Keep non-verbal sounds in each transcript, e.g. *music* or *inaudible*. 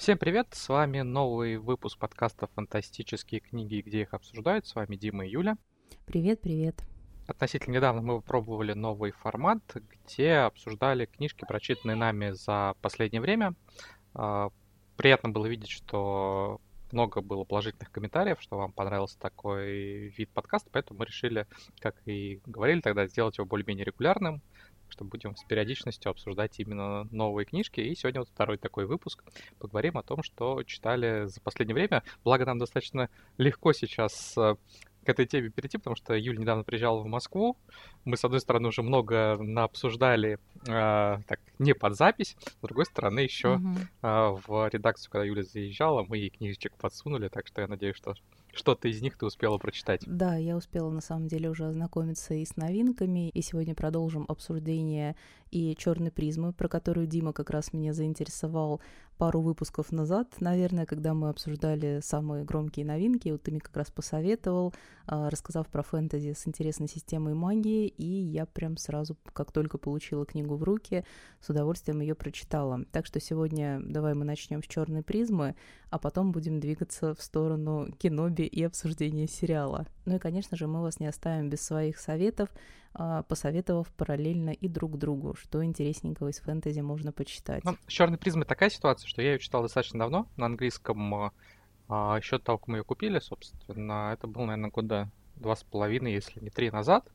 Всем привет, с вами новый выпуск подкаста «Фантастические книги», где их обсуждают. С вами Дима и Юля. Привет, привет. Относительно недавно мы попробовали новый формат, где обсуждали книжки, прочитанные нами за последнее время. А, приятно было видеть, что много было положительных комментариев, что вам понравился такой вид подкаста, поэтому мы решили, как и говорили тогда, сделать его более-менее регулярным, что будем с периодичностью обсуждать именно новые книжки. И сегодня вот второй такой выпуск. Поговорим о том, что читали за последнее время. Благо нам достаточно легко сейчас э, к этой теме перейти, потому что Юля недавно приезжала в Москву. Мы, с одной стороны, уже много наобсуждали э, так, не под запись, с другой стороны, еще mm-hmm. э, в редакцию, когда Юля заезжала, мы ей книжечек подсунули, так что я надеюсь, что что-то из них ты успела прочитать. Да, я успела на самом деле уже ознакомиться и с новинками, и сегодня продолжим обсуждение и черной призмы, про которую Дима как раз меня заинтересовал пару выпусков назад, наверное, когда мы обсуждали самые громкие новинки. Вот ты мне как раз посоветовал, а, рассказав про фэнтези с интересной системой магии, и я прям сразу, как только получила книгу в руки, с удовольствием ее прочитала. Так что сегодня давай мы начнем с черной призмы, а потом будем двигаться в сторону киноби и обсуждения сериала. Ну и, конечно же, мы вас не оставим без своих советов. А, посоветовав параллельно и друг другу, что интересненького из фэнтези можно почитать. Ну, с черной призмой такая ситуация, что я ее читал достаточно давно на английском, а, а еще того, как мы ее купили, собственно, это было, наверное, года два с половиной, если не три назад.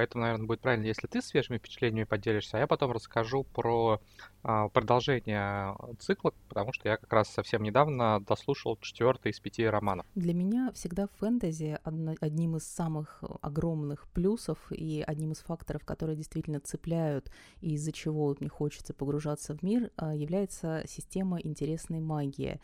Поэтому, наверное, будет правильно, если ты свежими впечатлениями поделишься, а я потом расскажу про а, продолжение цикла, потому что я как раз совсем недавно дослушал четвертый из пяти романов. Для меня всегда фэнтези одним из самых огромных плюсов и одним из факторов, которые действительно цепляют и из-за чего мне хочется погружаться в мир, а, является система интересной магии.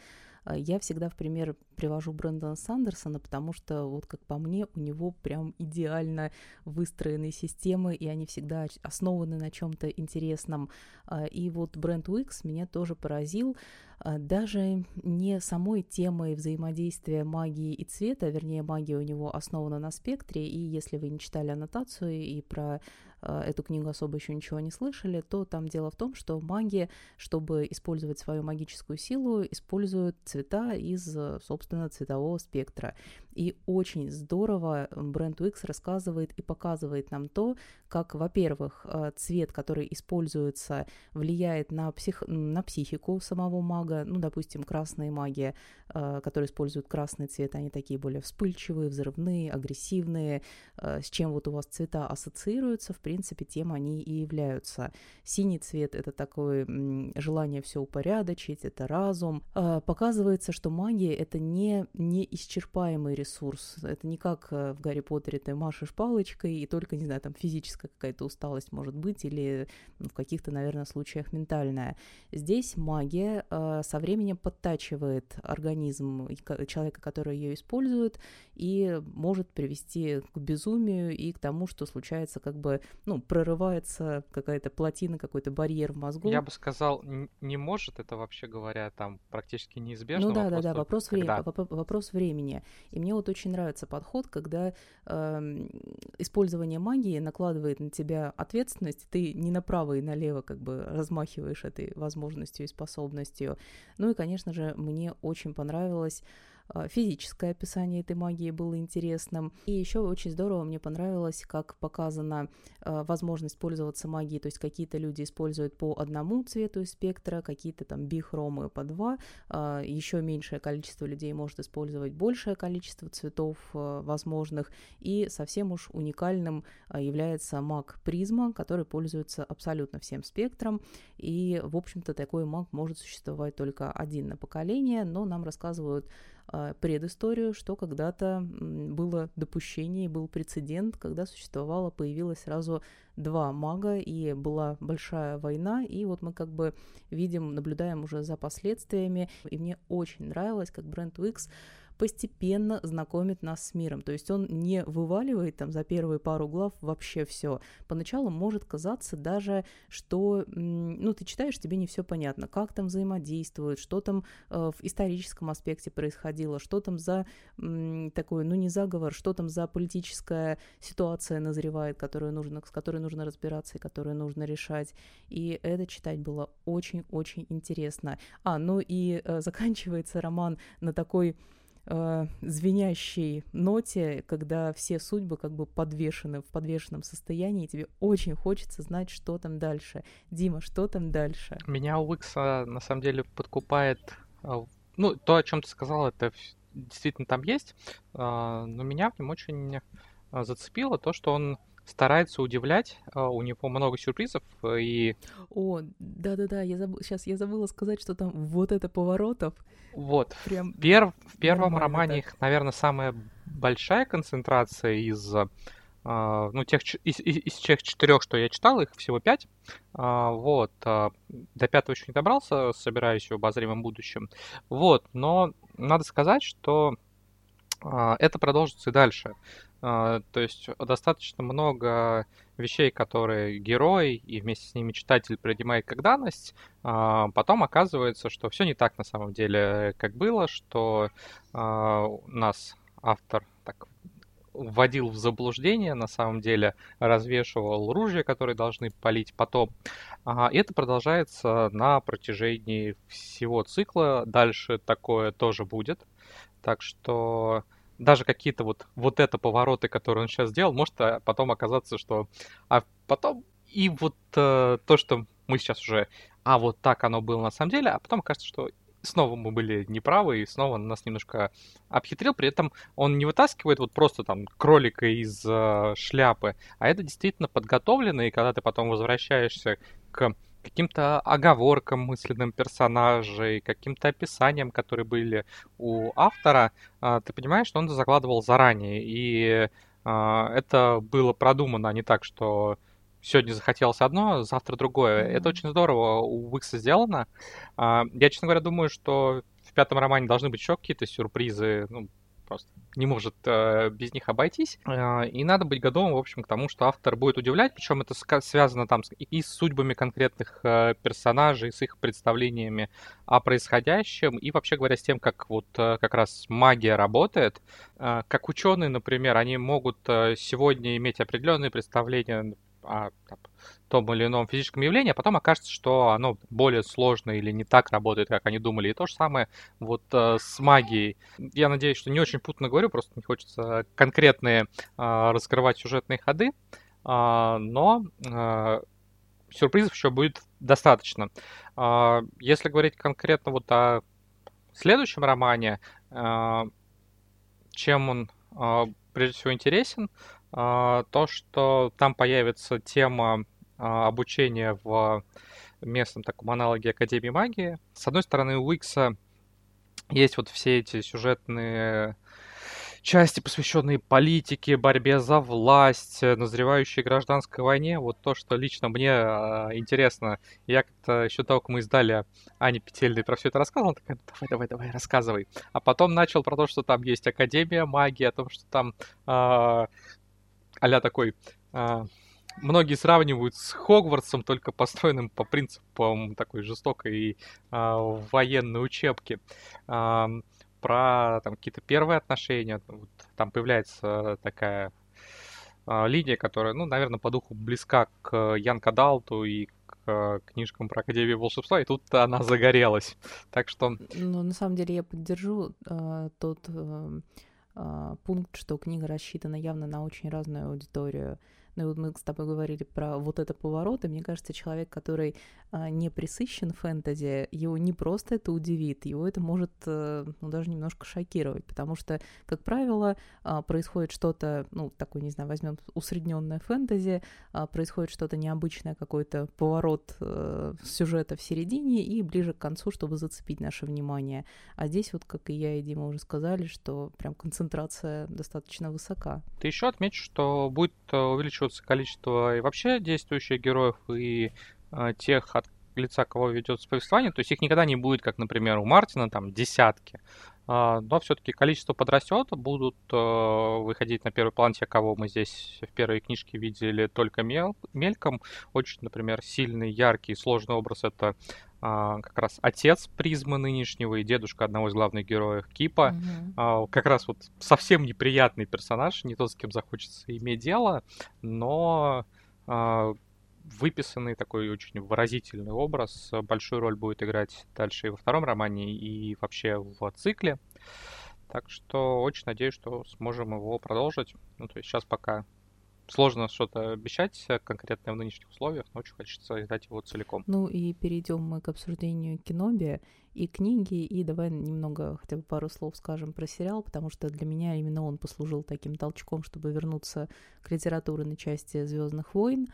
А, я всегда в пример привожу Брэндона Сандерсона, потому что, вот как по мне, у него прям идеально выстроенные системы, и они всегда основаны на чем-то интересном. А, и вот Брэнд Уикс меня тоже поразил, а, даже не самой темой взаимодействия магии и цвета, вернее, магия у него основана на спектре, и если вы не читали аннотацию и про эту книгу особо еще ничего не слышали, то там дело в том, что маги, чтобы использовать свою магическую силу, используют цвета из, собственно, цветового спектра. И очень здорово бренд Уикс рассказывает и показывает нам то, как, во-первых, э, цвет, который используется, влияет на, псих... на психику самого мага. Ну, допустим, красные маги, которые используют красный цвет, они такие более вспыльчивые, взрывные, агрессивные. С чем вот у вас цвета ассоциируются, в принципе, тем они и являются. Синий цвет — это такое желание все упорядочить, это разум. Показывается, что магия — это не неисчерпаемый ресурс. Это не как э, в Гарри Поттере ты машешь палочкой, и только, не знаю, там физическая какая-то усталость может быть, или ну, в каких-то, наверное, случаях ментальная. Здесь магия э, со временем подтачивает организм человека, который ее использует, и может привести к безумию и к тому, что случается как бы ну, прорывается какая-то плотина, какой-то барьер в мозгу. Я бы сказал, не может, это вообще говоря, там практически неизбежно. Ну да, да, да, вопрос, вре- вопрос времени. И мне вот очень нравится подход, когда э, использование магии накладывает на тебя ответственность, ты не направо и налево как бы размахиваешь этой возможностью и способностью. Ну и, конечно же, мне очень понравилось физическое описание этой магии было интересным. И еще очень здорово мне понравилось, как показана а, возможность пользоваться магией, то есть какие-то люди используют по одному цвету спектра, какие-то там бихромы по два, а, еще меньшее количество людей может использовать большее количество цветов возможных, и совсем уж уникальным является маг призма, который пользуется абсолютно всем спектром, и, в общем-то, такой маг может существовать только один на поколение, но нам рассказывают а, предысторию, что когда-то было допущение, был прецедент, когда существовало, появилось сразу два мага, и была большая война, и вот мы как бы видим, наблюдаем уже за последствиями, и мне очень нравилось, как Брент Уикс постепенно знакомит нас с миром. То есть он не вываливает там за первые пару глав вообще все. Поначалу может казаться даже, что, ну, ты читаешь, тебе не все понятно, как там взаимодействуют, что там э, в историческом аспекте происходило, что там за м, такой, ну, не заговор, что там за политическая ситуация назревает, которую нужно, с которой нужно разбираться и которую нужно решать. И это читать было очень-очень интересно. А, ну и э, заканчивается роман на такой э, звенящей ноте, когда все судьбы как бы подвешены в подвешенном состоянии, и тебе очень хочется знать, что там дальше. Дима, что там дальше? Меня у Икса на самом деле подкупает, а, ну, то, о чем ты сказал, это действительно там есть, а, но меня в нем очень а, зацепило то, что он старается удивлять, у него много сюрпризов и... О, да-да-да, я забыл, сейчас я забыла сказать, что там вот это поворотов. Вот, Прям в, пер... в первом романе так. их, наверное, самая большая концентрация из Uh, ну, тех, из, из, из тех четырех, что я читал, их всего пять. Вот. До пятого еще не добрался, собираюсь в обозримом будущем. Вот. Но надо сказать, что это продолжится и дальше. То есть достаточно много вещей, которые герой и вместе с ними читатель принимает как данность, потом оказывается, что все не так на самом деле, как было, что нас автор вводил в заблуждение, на самом деле развешивал ружья, которые должны полить потом. И это продолжается на протяжении всего цикла. Дальше такое тоже будет. Так что даже какие-то вот, вот это повороты, которые он сейчас сделал, может а потом оказаться, что... А потом и вот э, то, что мы сейчас уже... А вот так оно было на самом деле, а потом кажется, что снова мы были неправы, и снова нас немножко обхитрил. При этом он не вытаскивает вот просто там кролика из э, шляпы, а это действительно подготовлено, и когда ты потом возвращаешься к каким-то оговоркам мысленным персонажей, каким-то описаниям, которые были у автора, э, ты понимаешь, что он закладывал заранее, и э, это было продумано, а не так, что сегодня захотелось одно, завтра другое. Mm-hmm. Это очень здорово у Викса сделано. А, я, честно говоря, думаю, что в пятом романе должны быть еще какие-то сюрпризы. Ну, просто не может э, без них обойтись. Э, и надо быть готовым, в общем, к тому, что автор будет удивлять, причем это связано там и с судьбами конкретных э, персонажей, с их представлениями о происходящем, и вообще говоря, с тем, как вот э, как раз магия работает. Э, как ученые, например, они могут э, сегодня иметь определенные представления о там, том или ином физическом явлении, а потом окажется, что оно более сложное или не так работает, как они думали. И то же самое вот э, с магией. Я надеюсь, что не очень путно говорю, просто не хочется конкретные э, раскрывать сюжетные ходы, э, но э, сюрпризов еще будет достаточно. Э, если говорить конкретно вот о следующем романе, э, чем он э, прежде всего интересен, а, то, что там появится тема а, обучения в местном таком аналоге Академии магии. С одной стороны, у Уикса есть вот все эти сюжетные части, посвященные политике, борьбе за власть, назревающей гражданской войне. Вот то, что лично мне э, интересно. Я как-то еще только мы издали Ане Петельной про все это рассказывал, она такая, давай, давай, давай, рассказывай. А потом начал про то, что там есть Академия магии, о том, что там э, а такой... А, многие сравнивают с Хогвартсом, только построенным по принципам такой жестокой а, военной учебки. А, про там какие-то первые отношения. Вот, там появляется такая а, линия, которая, ну, наверное, по духу близка к Янка Далту и к книжкам про Академию волшебства, и тут она загорелась. Так что... Ну, на самом деле я поддержу э, тот э, а, пункт, что книга рассчитана явно на очень разную аудиторию. Ну и вот мы с тобой говорили про вот это поворот, и мне кажется, человек, который а, не присыщен фэнтези, его не просто это удивит, его это может а, ну, даже немножко шокировать, потому что, как правило, а, происходит что-то, ну, такой, не знаю, возьмем усредненное фэнтези, а, происходит что-то необычное, какой-то поворот а, сюжета в середине и ближе к концу, чтобы зацепить наше внимание. А здесь вот, как и я и Дима уже сказали, что прям концентрация достаточно высока. Ты еще отметишь, что будет э, увеличиваться количество и вообще действующих героев, и э, тех, от лица кого ведется повествование. То есть их никогда не будет, как, например, у Мартина, там, десятки. А, но все-таки количество подрастет, будут э, выходить на первый план те, кого мы здесь в первой книжке видели только мел мельком. Очень, например, сильный, яркий, сложный образ — это а, как раз отец призмы нынешнего и дедушка одного из главных героев Кипа. Mm-hmm. Как раз вот совсем неприятный персонаж, не тот, с кем захочется иметь дело, но выписанный такой очень выразительный образ. Большую роль будет играть дальше и во втором романе, и вообще в цикле. Так что очень надеюсь, что сможем его продолжить. Ну, то есть сейчас пока сложно что-то обещать конкретно в нынешних условиях, но очень хочется издать его целиком. Ну и перейдем мы к обсуждению Киноби и книги, и давай немного хотя бы пару слов скажем про сериал, потому что для меня именно он послужил таким толчком, чтобы вернуться к литературной части Звездных войн.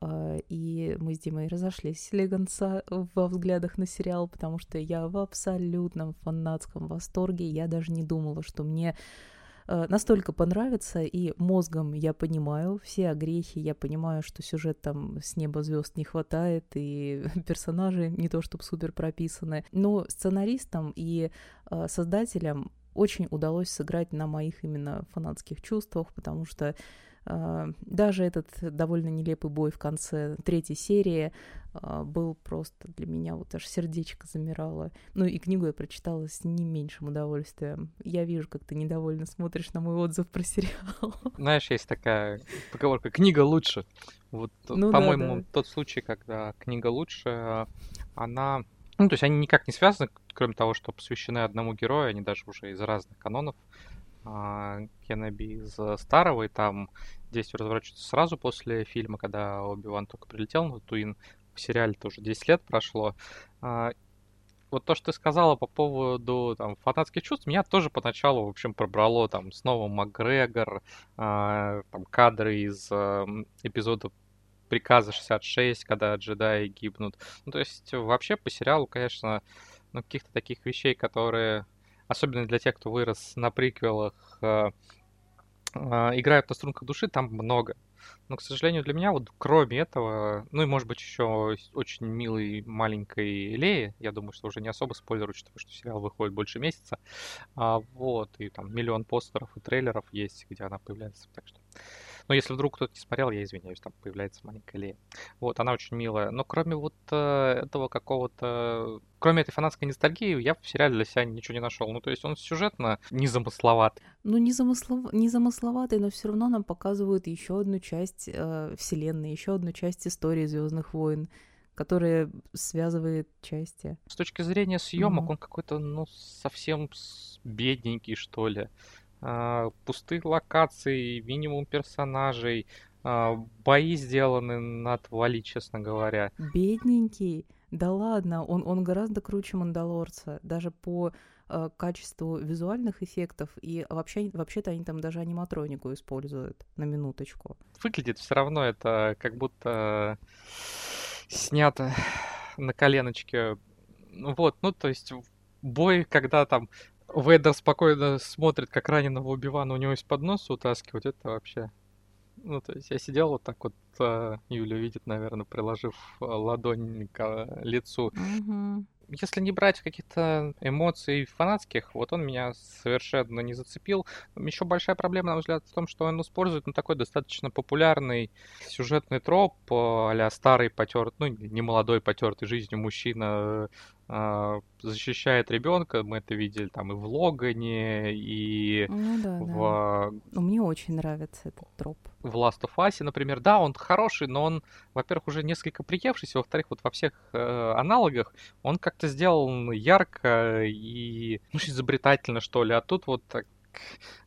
А, и мы с Димой разошлись легонца во взглядах на сериал, потому что я в абсолютном фанатском восторге. Я даже не думала, что мне а, настолько понравится, и мозгом я понимаю все огрехи, я понимаю, что сюжет там с неба звезд не хватает, и *laughs* персонажи не то чтобы супер прописаны, но сценаристам и э, создателям очень удалось сыграть на моих именно фанатских чувствах, потому что а, даже этот довольно нелепый бой в конце третьей серии а, был просто для меня вот аж сердечко замирало. Ну и книгу я прочитала с не меньшим удовольствием. Я вижу, как ты недовольно смотришь на мой отзыв про сериал. *laughs* Знаешь, есть такая поговорка «книга лучше». Вот, ну, по-моему, да, да. тот случай, когда книга лучше, она... Ну, то есть они никак не связаны, кроме того, что посвящены одному герою, они даже уже из разных канонов. А, Кеннеби из старого, и там действие разворачивается сразу после фильма, когда Оби-Ван только прилетел на Туин. В сериале тоже 10 лет прошло. А, вот то, что ты сказала по поводу там, фанатских чувств, меня тоже поначалу, в общем, пробрало там снова Макгрегор, э, там кадры из э, эпизода Приказа 66, когда джедаи гибнут. Ну, то есть вообще по сериалу, конечно, ну, каких-то таких вещей, которые особенно для тех, кто вырос на приквелах, э, э, играют на струнках души, там много. Но, к сожалению, для меня вот кроме этого, ну и может быть еще очень милой маленькой Леи, я думаю, что уже не особо спойлер, учитывая, что сериал выходит больше месяца, а, вот, и там миллион постеров и трейлеров есть, где она появляется, так что но если вдруг кто-то не смотрел, я извиняюсь, там появляется маленькая Лея. Вот, она очень милая. Но кроме вот э, этого какого-то... Кроме этой фанатской ностальгии, я в сериале для себя ничего не нашел. Ну, то есть он сюжетно незамысловат. Ну, незамыслов... незамысловатый, но все равно нам показывают еще одну часть э, вселенной, еще одну часть истории Звездных войн которая связывает части. С точки зрения съемок, mm-hmm. он какой-то, ну, совсем бедненький, что ли. А, пустых локаций, минимум персонажей, а, бои сделаны на отвали, честно говоря. Бедненький. Да ладно, он, он гораздо круче Мандалорца, даже по э, качеству визуальных эффектов, и вообще, вообще-то они там даже аниматронику используют, на минуточку. Выглядит все равно это как будто снято на коленочке. Ну вот, ну то есть бой, когда там Вейдер спокойно смотрит, как раненого Убивана у него из-под носа утаскивать, это вообще... Ну, то есть я сидел вот так вот, а, Юля видит, наверное, приложив а, ладонь к лицу. Mm-hmm если не брать каких-то эмоций фанатских, вот он меня совершенно не зацепил. Еще большая проблема, на мой взгляд, в том, что он использует ну, такой достаточно популярный сюжетный троп а старый потертый, ну, не молодой потертый жизнью мужчина защищает ребенка. Мы это видели там и в Логане, и ну, да, в... Да. Ну, мне очень нравится этот троп. В Last of Us, например. Да, он хороший, но он, во-первых, уже несколько приевшийся, во-вторых, вот во всех э, аналогах он как-то сделан ярко и ну, изобретательно, что ли. А тут вот так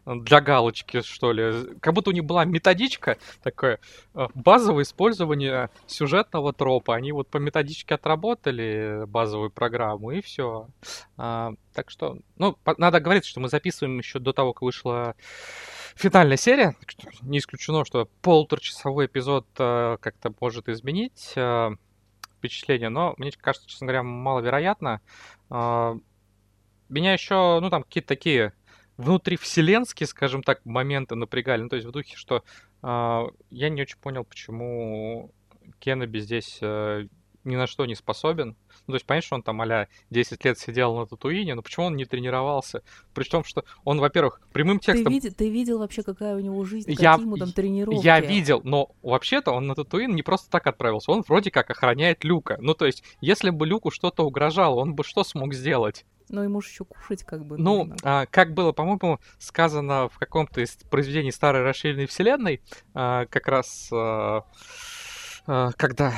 для галочки, что ли. Как будто у них была методичка, такое э, базовое использование сюжетного тропа. Они вот по методичке отработали базовую программу, и все. А, так что, ну, надо говорить, что мы записываем еще до того, как вышла финальная серия. Не исключено, что полуторачасовой эпизод а, как-то может изменить а, впечатление, но мне кажется, честно говоря, маловероятно. А, меня еще, ну, там какие-то такие внутривселенские, скажем так, моменты напрягали. Ну, то есть в духе, что э, я не очень понял, почему Кеннеби здесь э, ни на что не способен. Ну, то есть, понятно, что он там а 10 лет сидел на Татуине, но почему он не тренировался? Причем, что он, во-первых, прямым текстом... Ты, види, ты видел вообще, какая у него жизнь, я, какие ему там тренировки? Я видел, но вообще-то он на Татуин не просто так отправился, он вроде как охраняет Люка. Ну, то есть, если бы Люку что-то угрожало, он бы что смог сделать? Но ему же еще кушать как бы Ну, а, как было, по-моему, сказано в каком-то из произведений старой расширенной вселенной, а, как раз а, а, когда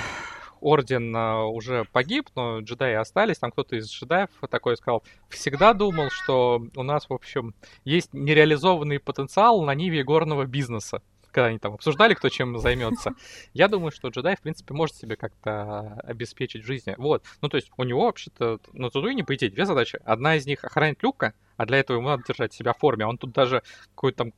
орден а, уже погиб, но джедаи остались, там кто-то из джедаев такой сказал, всегда думал, что у нас, в общем, есть нереализованный потенциал на ниве горного бизнеса когда они там обсуждали, кто чем займется. *laughs* Я думаю, что джедай, в принципе, может себе как-то обеспечить жизнь. Вот. Ну, то есть у него вообще-то на Тудуине, по идее, две задачи. Одна из них охранить люка, а для этого ему надо держать себя в форме. Он тут даже какой-то там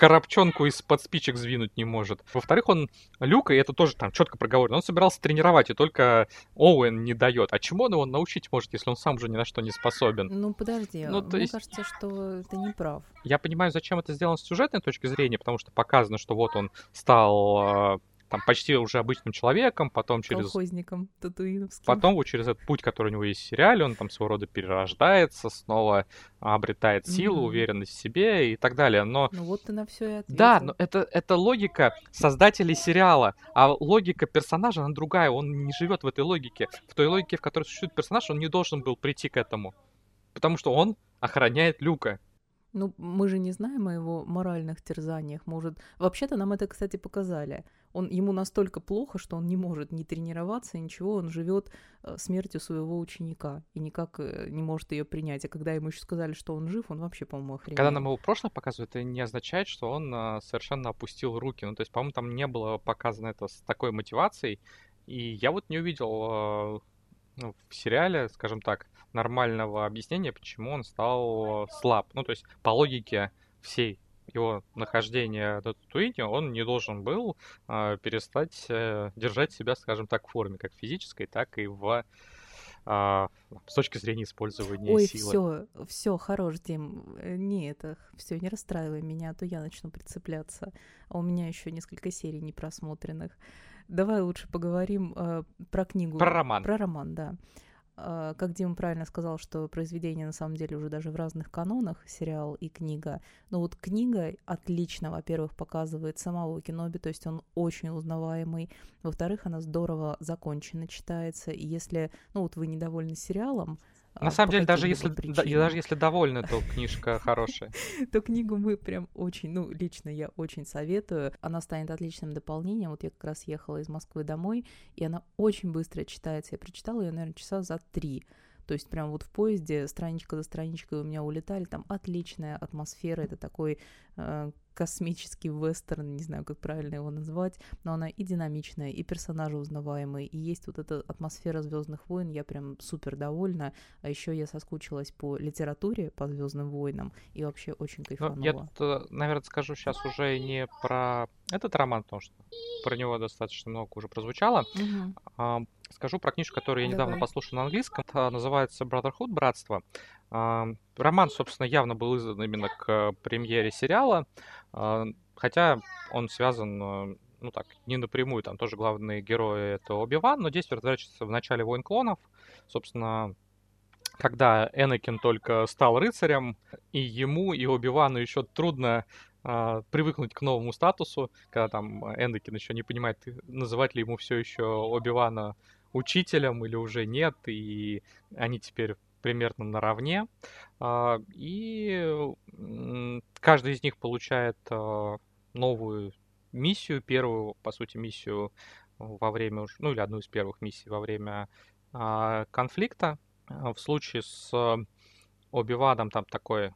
коробчонку из-под спичек сдвинуть не может. Во-вторых, он Люка, и это тоже там четко проговорено, он собирался тренировать, и только Оуэн не дает. А чему он его научить может, если он сам же ни на что не способен? Ну, подожди, ну, мне есть... кажется, что ты не прав. Я понимаю, зачем это сделано с сюжетной точки зрения, потому что показано, что вот он стал а, там почти уже обычным человеком, потом через... Колхозником татуиновским. Потом вот через этот путь, который у него есть в сериале, он там своего рода перерождается, снова обретает силу, mm-hmm. уверенность в себе и так далее, но... Ну вот ты на все и ответил. Да, но это, это логика создателей сериала, а логика персонажа, она другая, он не живет в этой логике. В той логике, в которой существует персонаж, он не должен был прийти к этому. Потому что он охраняет Люка. Ну, мы же не знаем о его моральных терзаниях. Может, вообще-то нам это, кстати, показали. Он ему настолько плохо, что он не может ни тренироваться, ничего. Он живет э, смертью своего ученика и никак э, не может ее принять. А когда ему еще сказали, что он жив, он вообще, по-моему, охренел. Когда нам его прошлое показывают, это не означает, что он а, совершенно опустил руки. Ну, то есть, по-моему, там не было показано это с такой мотивацией. И я вот не увидел ну, в сериале, скажем так, нормального объяснения, почему он стал слаб. Ну, то есть, по логике всей его нахождения на Татуине, он не должен был э, перестать э, держать себя, скажем так, в форме, как физической, так и в а, с точки зрения использования Ой, силы. все, все, хорош, Дим. Э, не, это все, не расстраивай меня, а то я начну прицепляться. А у меня еще несколько серий не просмотренных. Давай лучше поговорим э, про книгу. Про роман. Про роман, да. Э, как Дима правильно сказал, что произведение на самом деле уже даже в разных канонах, сериал и книга. Но вот книга отлично, во-первых, показывает самого Киноби, то есть он очень узнаваемый. Во-вторых, она здорово закончена читается. И если, ну вот вы недовольны сериалом, на а, самом деле, даже если, да, даже если довольны, то книжка хорошая. *laughs* То книгу мы прям очень, ну, лично я очень советую. Она станет отличным дополнением. Вот я как раз ехала из Москвы домой, и она очень быстро читается. Я прочитала ее, наверное, часа за три. То есть прям вот в поезде страничка за страничкой у меня улетали, там отличная атмосфера, это такой э, космический вестерн, не знаю, как правильно его назвать, но она и динамичная, и персонажи узнаваемые, и есть вот эта атмосфера Звездных войн, я прям супер довольна. А еще я соскучилась по литературе, по Звездным войнам, и вообще очень кайфанула. Ну, я тут, э, наверное, скажу сейчас уже не про этот роман, потому что про него достаточно много уже прозвучало. Угу. Скажу про книжку, которую я недавно Давай. послушал на английском. Это называется Brotherhood, Братство. Роман, собственно, явно был издан именно к премьере сериала, хотя он связан, э, ну так, не напрямую, там тоже главные герои это Оби-Ван, но действие разворачивается в начале «Войн клонов». Собственно, когда Энакин только стал рыцарем, и ему, и Оби-Вану еще трудно а, привыкнуть к новому статусу, когда там Энакин еще не понимает, называть ли ему все еще Оби-Вана учителем или уже нет, и они теперь примерно наравне. А, и каждый из них получает а, новую миссию, первую, по сути, миссию во время, ну или одну из первых миссий во время конфликта. В случае с Оби-Ваном там такой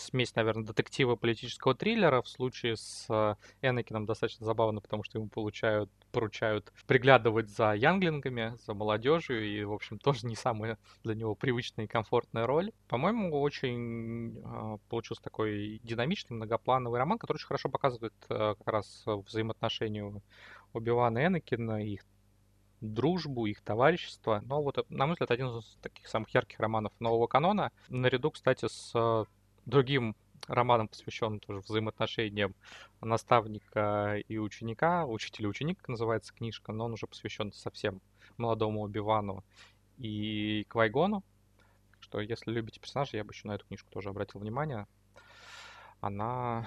смесь, наверное, детектива политического триллера. В случае с э, Энакином достаточно забавно, потому что ему получают, поручают приглядывать за янглингами, за молодежью, и, в общем, *laughs* тоже не самая для него привычная и комфортная роль. По-моему, очень э, получился такой динамичный, многоплановый роман, который очень хорошо показывает э, как раз взаимоотношения Оби-Вана и Энакина, их дружбу, их товарищество. Но вот, на мой взгляд, один из таких самых ярких романов нового канона. Наряду, кстати, с другим романом, посвященным тоже взаимоотношениям наставника и ученика. Учитель и ученик называется книжка, но он уже посвящен совсем молодому Оби-Вану и Квайгону. Что, если любите персонажей, я бы еще на эту книжку тоже обратил внимание. Она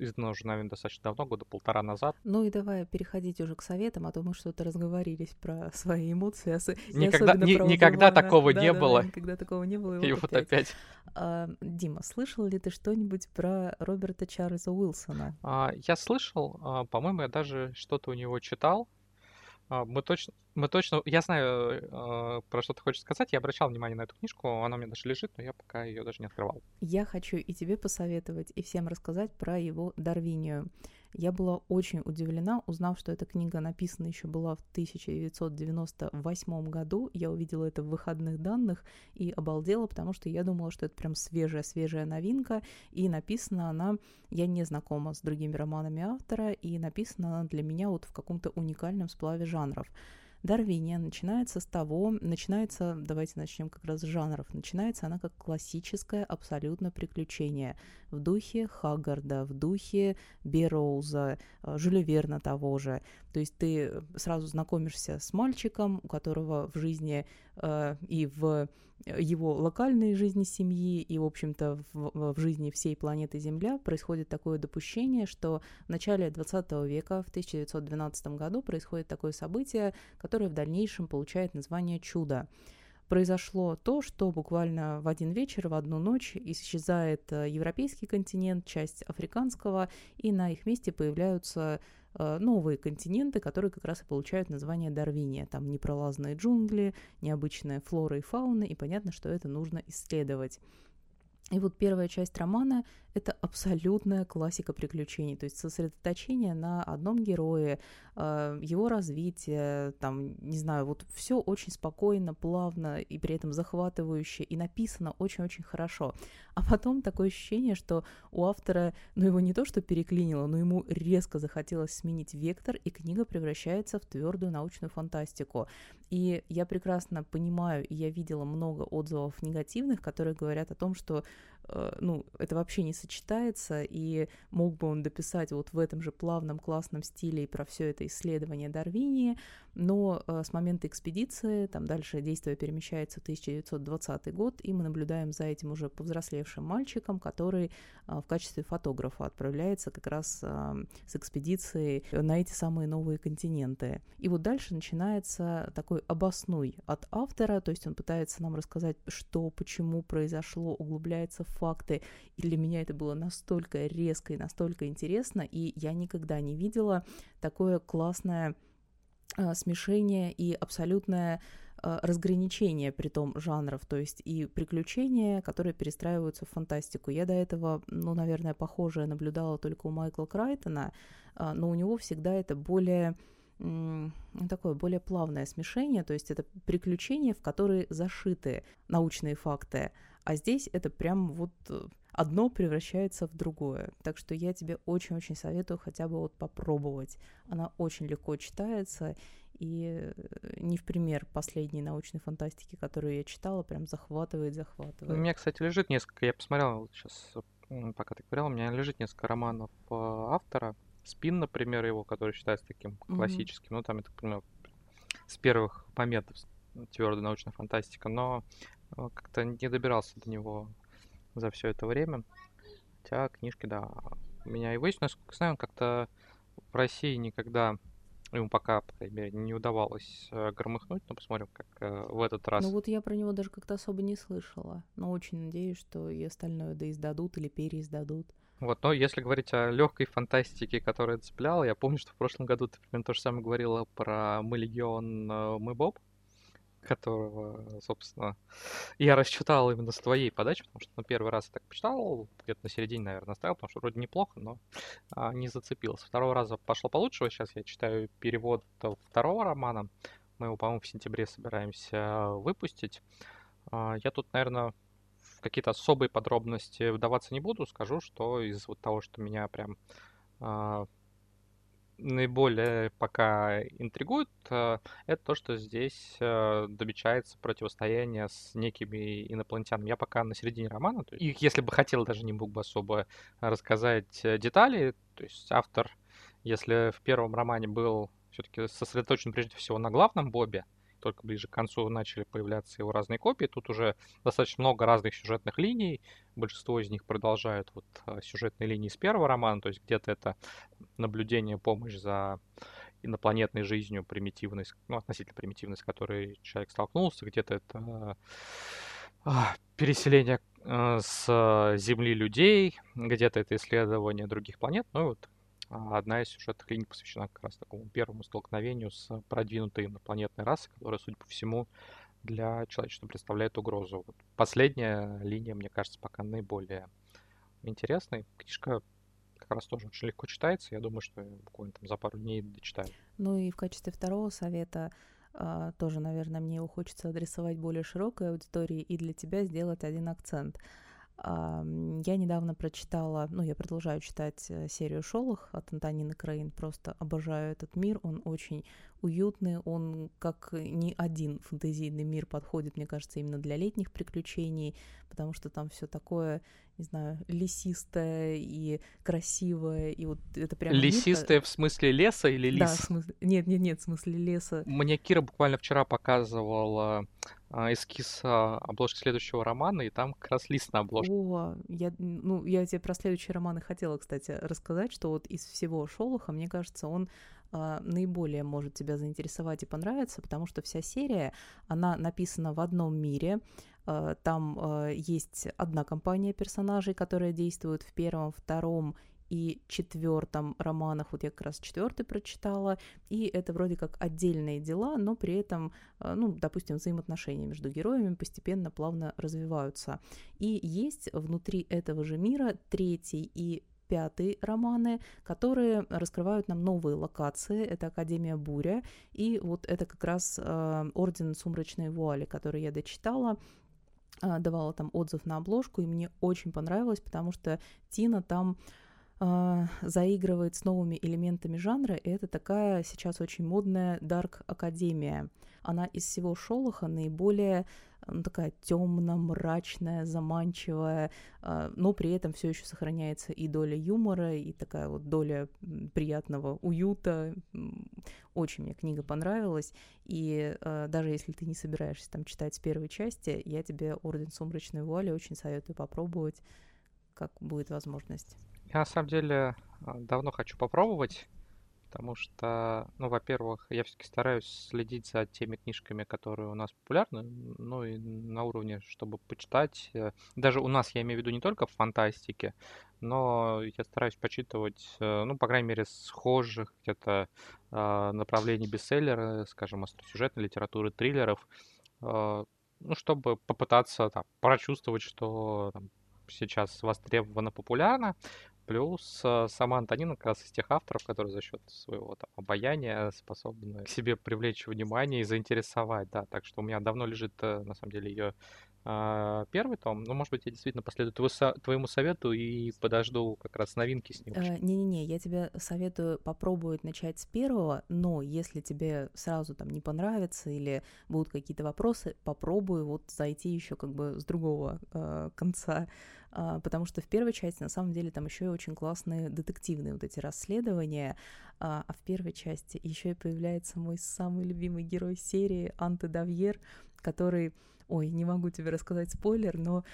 издана уже, наверное, достаточно давно, года полтора назад. Ну и давай переходить уже к советам, а то мы что-то разговорились про свои эмоции. Ос... Никогда, ни, никогда такого да, не да, было. Да, никогда такого не было. И, и вот опять. опять. А, Дима, слышал ли ты что-нибудь про Роберта Чарльза Уилсона? А, я слышал, а, по-моему, я даже что-то у него читал. А, мы точно, мы точно, я знаю, э, про что ты хочешь сказать. Я обращал внимание на эту книжку, она у меня даже лежит, но я пока ее даже не открывал. Я хочу и тебе посоветовать, и всем рассказать про его Дарвинию. Я была очень удивлена, узнав, что эта книга написана еще была в 1998 году. Я увидела это в выходных данных и обалдела, потому что я думала, что это прям свежая-свежая новинка, и написана она, я не знакома с другими романами автора, и написана она для меня вот в каком-то уникальном сплаве жанров. Дарвиния начинается с того, начинается, давайте начнем как раз с жанров, начинается она как классическое абсолютно приключение в духе Хаггарда, в духе Бероуза, э, Жюля Верна того же. То есть ты сразу знакомишься с мальчиком, у которого в жизни э, и в его локальной жизни семьи и, в общем-то, в, в жизни всей планеты Земля происходит такое допущение, что в начале 20 века, в 1912 году, происходит такое событие, которое в дальнейшем получает название «чудо» произошло то, что буквально в один вечер, в одну ночь исчезает э, европейский континент, часть африканского, и на их месте появляются Э, новые континенты, которые как раз и получают название Дарвиния. Там непролазные джунгли, необычная флора и фауна, и понятно, что это нужно исследовать. И вот первая часть романа — это абсолютная классика приключений, то есть сосредоточение на одном герое, э, его развитие, там, не знаю, вот все очень спокойно, плавно и при этом захватывающе, и написано очень-очень хорошо. А потом такое ощущение, что у автора, ну, его не то что переклинило, но ему резко захотелось сменить вектор, и книга превращается в твердую научную фантастику. И я прекрасно понимаю, и я видела много отзывов негативных, которые говорят о том, что ну, это вообще не сочетается, и мог бы он дописать вот в этом же плавном классном стиле и про все это исследование Дарвинии, но э, с момента экспедиции, там дальше действие перемещается в 1920 год, и мы наблюдаем за этим уже повзрослевшим мальчиком, который э, в качестве фотографа отправляется как раз э, с экспедицией на эти самые новые континенты. И вот дальше начинается такой обоснуй от автора, то есть он пытается нам рассказать, что, почему произошло, углубляется в факты, и для меня это было настолько резко и настолько интересно, и я никогда не видела такое классное смешение и абсолютное э, разграничение при том жанров, то есть и приключения, которые перестраиваются в фантастику. Я до этого, ну, наверное, похожее наблюдала только у Майкла Крайтона, э, но у него всегда это более такое более плавное смешение, то есть это приключения, в которые зашиты научные факты, а здесь это прям вот э, одно превращается в другое. Так что я тебе очень-очень советую хотя бы вот попробовать. Она очень легко читается, и э, не в пример последней научной фантастики, которую я читала, прям захватывает, захватывает. У меня, кстати, лежит несколько, я посмотрел сейчас, пока ты говорил, у меня лежит несколько романов э, автора. Спин, например, его, который считается таким классическим, mm-hmm. ну, там, я так понимаю, с первых моментов твердая научная фантастика, но Э, как-то не добирался до него за все это время. Хотя книжки, да, меня и есть, насколько знаю, он как-то в России никогда ему пока, по крайней мере, не удавалось э, громыхнуть, но посмотрим, как э, в этот раз. Ну вот я про него даже как-то особо не слышала, но очень надеюсь, что и остальное да издадут или переиздадут. Вот, но если говорить о легкой фантастике, которая цепляла, я помню, что в прошлом году ты примерно то же самое говорила про «Мы Легион, мы Боб», которого, собственно, я расчитал именно с твоей подачи, потому что на первый раз я так почитал, где-то на середине, наверное, оставил, потому что вроде неплохо, но а, не зацепился. Второго раза пошло получше, сейчас я читаю перевод второго романа, мы его, по-моему, в сентябре собираемся выпустить. А, я тут, наверное, в какие-то особые подробности вдаваться не буду, скажу, что из вот того, что меня прям а, наиболее пока интригует, э, это то, что здесь э, добечается противостояние с некими инопланетянами. Я пока на середине романа, то есть, если бы хотел, даже не мог бы особо рассказать э, детали. То есть автор, если в первом романе был все-таки сосредоточен прежде всего на главном Бобе, только ближе к концу начали появляться его разные копии. Тут уже достаточно много разных сюжетных линий. Большинство из них продолжают вот а, сюжетные линии с первого романа, то есть где-то это наблюдение, помощь за инопланетной жизнью, примитивность, ну, относительно примитивность, с которой человек столкнулся, где-то это а, переселение а, с Земли людей, где-то это исследование других планет, ну вот одна из сюжетных линий посвящена как раз такому первому столкновению с продвинутой инопланетной расой, которая, судя по всему, для человечества представляет угрозу. Вот последняя линия, мне кажется, пока наиболее интересной. Книжка как раз тоже очень легко читается. Я думаю, что буквально там за пару дней дочитаю. Ну и в качестве второго совета а, тоже, наверное, мне его хочется адресовать более широкой аудитории и для тебя сделать один акцент – я недавно прочитала, ну, я продолжаю читать э, серию «Шолох» от Антонины Краин, просто обожаю этот мир, он очень уютный, он как ни один фэнтезийный мир подходит, мне кажется, именно для летних приключений, потому что там все такое, не знаю, лесистое и красивое, и вот это прям... Лесистое мир... в смысле леса или лис? Да, в смысле... Нет, нет, нет, в смысле леса. Мне Кира буквально вчера показывала а, эскиз а, обложки следующего романа, и там как раз лист на обложке. О, я, ну, я тебе про следующий роман и хотела, кстати, рассказать, что вот из всего Шолоха, мне кажется, он а, наиболее может тебя заинтересовать и понравиться, потому что вся серия, она написана в одном мире, там а, есть одна компания персонажей, которая действует в первом, втором и четвертом романах, вот я как раз четвертый прочитала, и это вроде как отдельные дела, но при этом, ну, допустим, взаимоотношения между героями постепенно плавно развиваются. И есть внутри этого же мира третий и пятый романы, которые раскрывают нам новые локации. Это Академия Буря, и вот это как раз э, Орден Сумрачной Вуали, который я дочитала э, давала там отзыв на обложку, и мне очень понравилось, потому что Тина там э, заигрывает с новыми элементами жанра, и это такая сейчас очень модная Дарк Академия. Она из всего Шолоха наиболее ну, такая темно-мрачная, заманчивая, а, но при этом все еще сохраняется и доля юмора, и такая вот доля приятного уюта. Очень мне книга понравилась, и а, даже если ты не собираешься там читать с первой части, я тебе «Орден сумрачной вуали» очень советую попробовать, как будет возможность. Я на самом деле а, давно хочу попробовать, потому что, ну, во-первых, я все-таки стараюсь следить за теми книжками, которые у нас популярны, ну и на уровне, чтобы почитать. Э, даже у нас, я имею в виду, не только в фантастике, но я стараюсь почитывать, э, ну, по крайней мере, схожих где-то э, направлений бестселлера, скажем, остросюжетной литературы, триллеров, ну, чтобы попытаться там, прочувствовать, что там, сейчас востребовано популярно, Плюс э, сама Антонина как раз из тех авторов, которые за счет своего там, обаяния способны к себе привлечь внимание и заинтересовать, да. Так что у меня давно лежит, э, на самом деле, ее а, первый том. Ну, может быть, я действительно последую твоему совету и подожду как раз новинки с ним. Э, не-не-не, я тебе советую попробовать начать с первого, но если тебе сразу там не понравится или будут какие-то вопросы, попробуй вот зайти еще как бы с другого э, конца, потому что в первой части на самом деле там еще и очень классные детективные вот эти расследования, а, а в первой части еще и появляется мой самый любимый герой серии Анте Давьер, который Ой, не могу тебе рассказать спойлер, но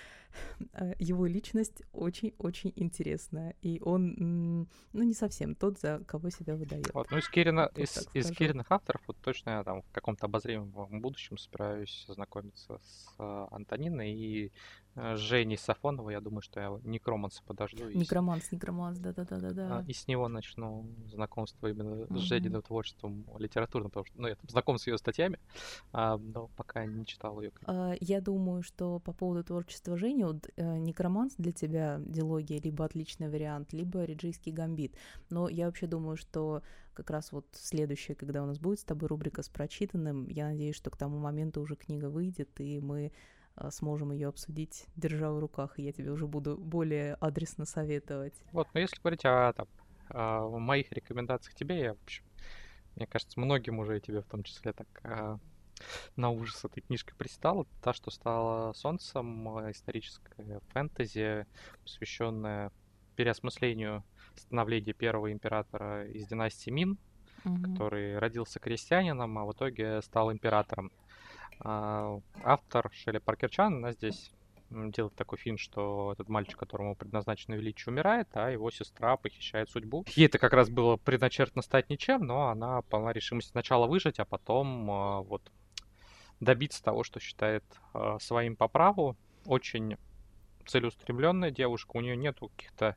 э, его личность очень-очень интересная. И он, ну, не совсем тот, за кого себя выдает. Вот, ну, из, Кирина, из, из Кириных авторов, вот точно я там в каком-то обозримом будущем собираюсь знакомиться с э, Антониной и Э, Жени Сафонова, я думаю, что я Некроманса подожду. Некроманс, Некроманс, да-да-да-да. А, и с него начну знакомство именно с Жениным творчеством литературным, потому что, ну, я там знаком с ее статьями, а, но пока не читал ее. А, я думаю, что по поводу творчества Жени, вот, э, Некроманс для тебя дилогия либо отличный вариант, либо Реджийский гамбит. Но я вообще думаю, что как раз вот следующее, когда у нас будет с тобой рубрика с прочитанным, я надеюсь, что к тому моменту уже книга выйдет, и мы а, сможем ее обсудить, держа в руках, и я тебе уже буду более адресно советовать. Вот, но если говорить о там, в моих рекомендациях тебе, я, в общем, мне кажется, многим уже, и тебе в том числе, так *laughs* на ужас этой книжкой пристала. Та, что стала солнцем, историческая фэнтези, посвященная переосмыслению становления первого императора из династии Мин, угу. который родился крестьянином, а в итоге стал императором. А, автор Шелли Паркерчан, она здесь делает такой фильм, что этот мальчик, которому предназначено величие, умирает, а его сестра похищает судьбу. Ей это как раз было предначертано стать ничем, но она полна решимости сначала выжить, а потом э, вот добиться того, что считает э, своим по праву. Очень целеустремленная девушка, у нее нет каких-то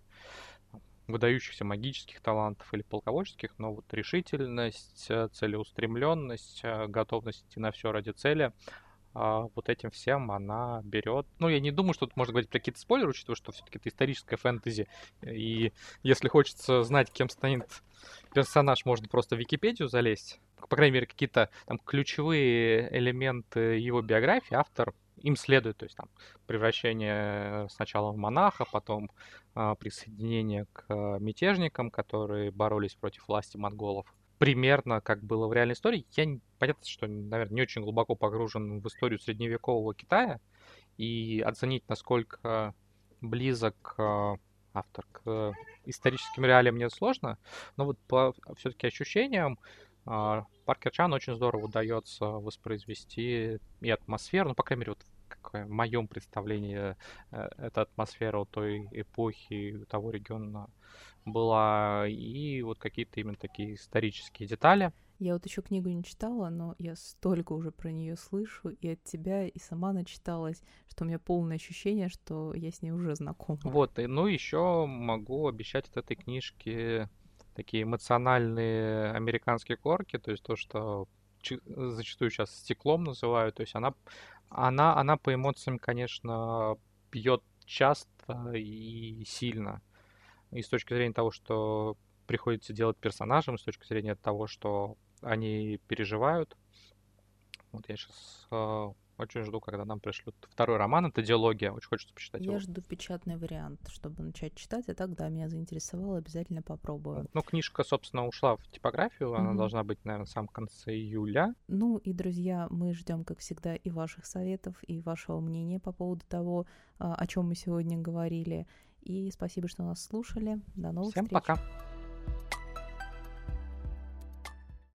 выдающихся магических талантов или полководческих, но вот решительность, э, целеустремленность, э, готовность идти на все ради цели, а, вот этим всем она берет. Ну, я не думаю, что тут можно говорить про какие-то спойлеры, учитывая, что все-таки это историческая фэнтези. И если хочется знать, кем станет персонаж, можно просто в Википедию залезть. По крайней мере, какие-то там ключевые элементы его биографии автор им следует, то есть там превращение сначала в монаха, потом а, присоединение к а, мятежникам, которые боролись против власти монголов. Примерно как было в реальной истории. Я понятно, что, наверное, не очень глубоко погружен в историю средневекового Китая, и оценить, насколько близок а, автор к историческим реалиям мне сложно, но вот по все-таки ощущениям а, Паркер Чан очень здорово удается воспроизвести и атмосферу, ну, по крайней мере, вот в моем представлении э, эта атмосфера у той эпохи, у того региона была, и вот какие-то именно такие исторические детали. Я вот еще книгу не читала, но я столько уже про нее слышу, и от тебя, и сама начиталась, что у меня полное ощущение, что я с ней уже знакома. Вот, и, ну еще могу обещать от этой книжки такие эмоциональные американские корки, то есть то, что зачастую сейчас стеклом называют, то есть она, она, она по эмоциям, конечно, бьет часто и сильно. И с точки зрения того, что приходится делать персонажам, с точки зрения того, что они переживают. Вот я сейчас э, очень жду, когда нам пришлют второй роман. Это диалогия. Очень хочется почитать я его. жду печатный вариант, чтобы начать читать. А так, да, меня заинтересовало. Обязательно попробую. Ну, книжка, собственно, ушла в типографию. Она mm-hmm. должна быть, наверное, в самом конце июля. Ну и, друзья, мы ждем, как всегда, и ваших советов, и вашего мнения по поводу того, а, о чем мы сегодня говорили. И спасибо, что нас слушали. До новых Всем встреч. пока.